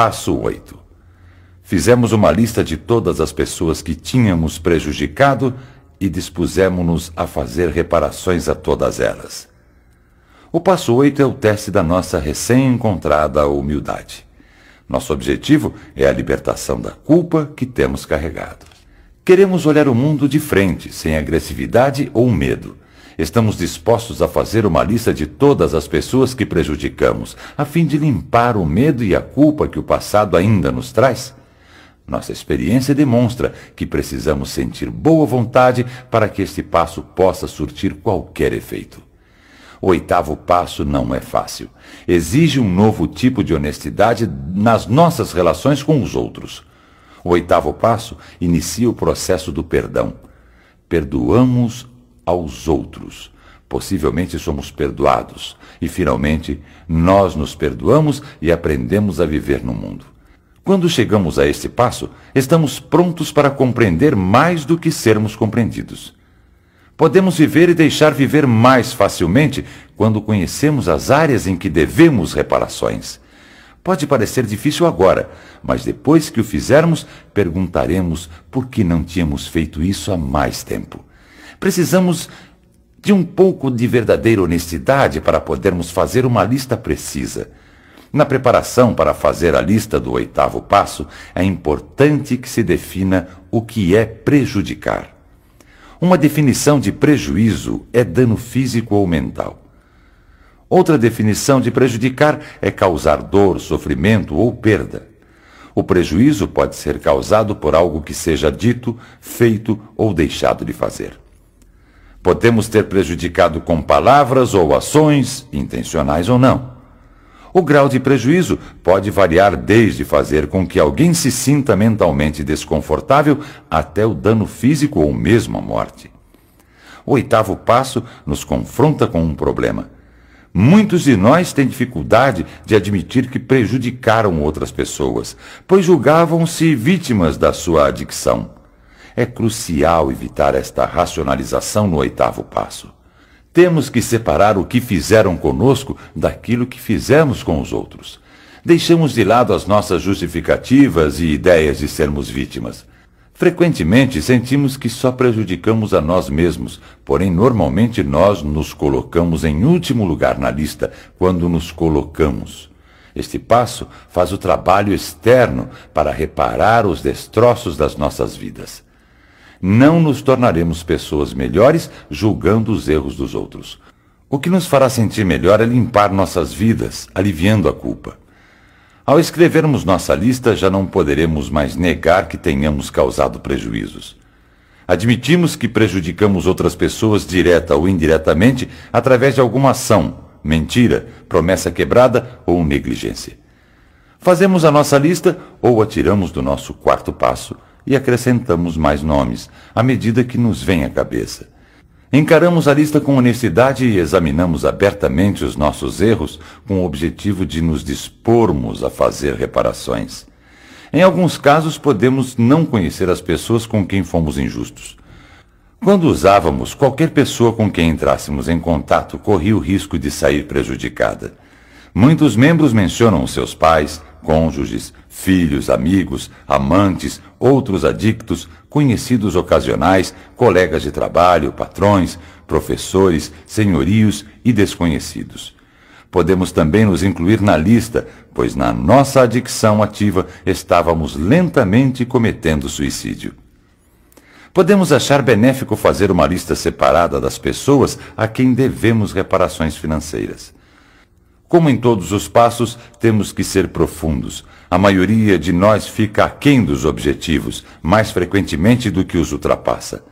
Passo 8. Fizemos uma lista de todas as pessoas que tínhamos prejudicado e dispusemos-nos a fazer reparações a todas elas. O passo 8 é o teste da nossa recém-encontrada humildade. Nosso objetivo é a libertação da culpa que temos carregado. Queremos olhar o mundo de frente, sem agressividade ou medo. Estamos dispostos a fazer uma lista de todas as pessoas que prejudicamos, a fim de limpar o medo e a culpa que o passado ainda nos traz? Nossa experiência demonstra que precisamos sentir boa vontade para que este passo possa surtir qualquer efeito. O oitavo passo não é fácil. Exige um novo tipo de honestidade nas nossas relações com os outros. O oitavo passo inicia o processo do perdão. Perdoamos aos outros. Possivelmente somos perdoados. E, finalmente, nós nos perdoamos e aprendemos a viver no mundo. Quando chegamos a este passo, estamos prontos para compreender mais do que sermos compreendidos. Podemos viver e deixar viver mais facilmente quando conhecemos as áreas em que devemos reparações. Pode parecer difícil agora, mas depois que o fizermos, perguntaremos por que não tínhamos feito isso há mais tempo. Precisamos de um pouco de verdadeira honestidade para podermos fazer uma lista precisa. Na preparação para fazer a lista do oitavo passo, é importante que se defina o que é prejudicar. Uma definição de prejuízo é dano físico ou mental. Outra definição de prejudicar é causar dor, sofrimento ou perda. O prejuízo pode ser causado por algo que seja dito, feito ou deixado de fazer. Podemos ter prejudicado com palavras ou ações, intencionais ou não. O grau de prejuízo pode variar desde fazer com que alguém se sinta mentalmente desconfortável até o dano físico ou mesmo a morte. O oitavo passo nos confronta com um problema. Muitos de nós têm dificuldade de admitir que prejudicaram outras pessoas, pois julgavam-se vítimas da sua adicção. É crucial evitar esta racionalização no oitavo passo. Temos que separar o que fizeram conosco daquilo que fizemos com os outros. Deixamos de lado as nossas justificativas e ideias de sermos vítimas. Frequentemente sentimos que só prejudicamos a nós mesmos, porém normalmente nós nos colocamos em último lugar na lista quando nos colocamos. Este passo faz o trabalho externo para reparar os destroços das nossas vidas não nos tornaremos pessoas melhores julgando os erros dos outros. O que nos fará sentir melhor é limpar nossas vidas, aliviando a culpa. Ao escrevermos nossa lista, já não poderemos mais negar que tenhamos causado prejuízos. Admitimos que prejudicamos outras pessoas direta ou indiretamente através de alguma ação, mentira, promessa quebrada ou negligência. Fazemos a nossa lista ou a tiramos do nosso quarto passo e acrescentamos mais nomes, à medida que nos vem à cabeça. Encaramos a lista com honestidade e examinamos abertamente os nossos erros com o objetivo de nos dispormos a fazer reparações. Em alguns casos, podemos não conhecer as pessoas com quem fomos injustos. Quando usávamos, qualquer pessoa com quem entrássemos em contato corria o risco de sair prejudicada. Muitos membros mencionam seus pais, cônjuges, filhos, amigos, amantes, outros adictos, conhecidos ocasionais, colegas de trabalho, patrões, professores, senhorios e desconhecidos. Podemos também nos incluir na lista, pois na nossa adicção ativa estávamos lentamente cometendo suicídio. Podemos achar benéfico fazer uma lista separada das pessoas a quem devemos reparações financeiras. Como em todos os passos, temos que ser profundos. A maioria de nós fica aquém dos objetivos, mais frequentemente do que os ultrapassa.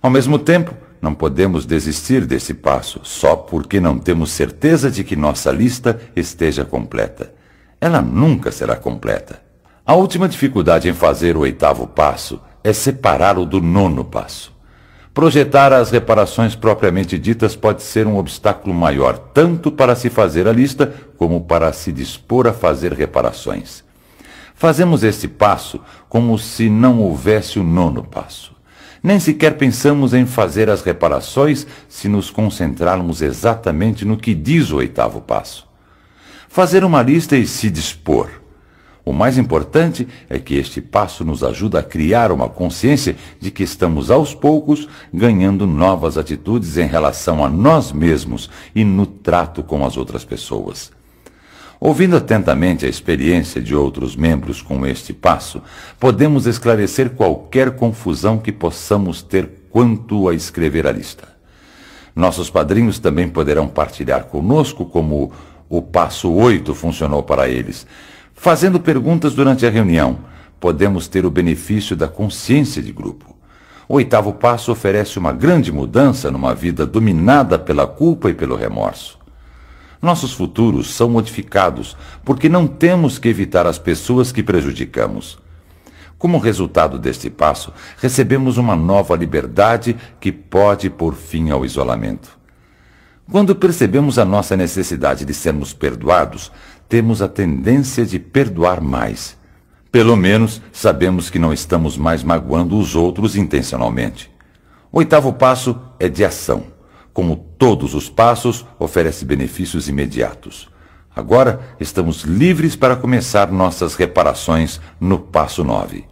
Ao mesmo tempo, não podemos desistir desse passo só porque não temos certeza de que nossa lista esteja completa. Ela nunca será completa. A última dificuldade em fazer o oitavo passo é separá-lo do nono passo. Projetar as reparações propriamente ditas pode ser um obstáculo maior, tanto para se fazer a lista como para se dispor a fazer reparações. Fazemos este passo como se não houvesse o nono passo. Nem sequer pensamos em fazer as reparações se nos concentrarmos exatamente no que diz o oitavo passo. Fazer uma lista e se dispor. O mais importante é que este passo nos ajuda a criar uma consciência de que estamos aos poucos ganhando novas atitudes em relação a nós mesmos e no trato com as outras pessoas. Ouvindo atentamente a experiência de outros membros com este passo, podemos esclarecer qualquer confusão que possamos ter quanto a escrever a lista. Nossos padrinhos também poderão partilhar conosco como o passo 8 funcionou para eles, Fazendo perguntas durante a reunião, podemos ter o benefício da consciência de grupo. O oitavo passo oferece uma grande mudança numa vida dominada pela culpa e pelo remorso. Nossos futuros são modificados porque não temos que evitar as pessoas que prejudicamos. Como resultado deste passo, recebemos uma nova liberdade que pode pôr fim ao isolamento. Quando percebemos a nossa necessidade de sermos perdoados, temos a tendência de perdoar mais. Pelo menos sabemos que não estamos mais magoando os outros intencionalmente. O oitavo passo é de ação. Como todos os passos, oferece benefícios imediatos. Agora estamos livres para começar nossas reparações no passo 9.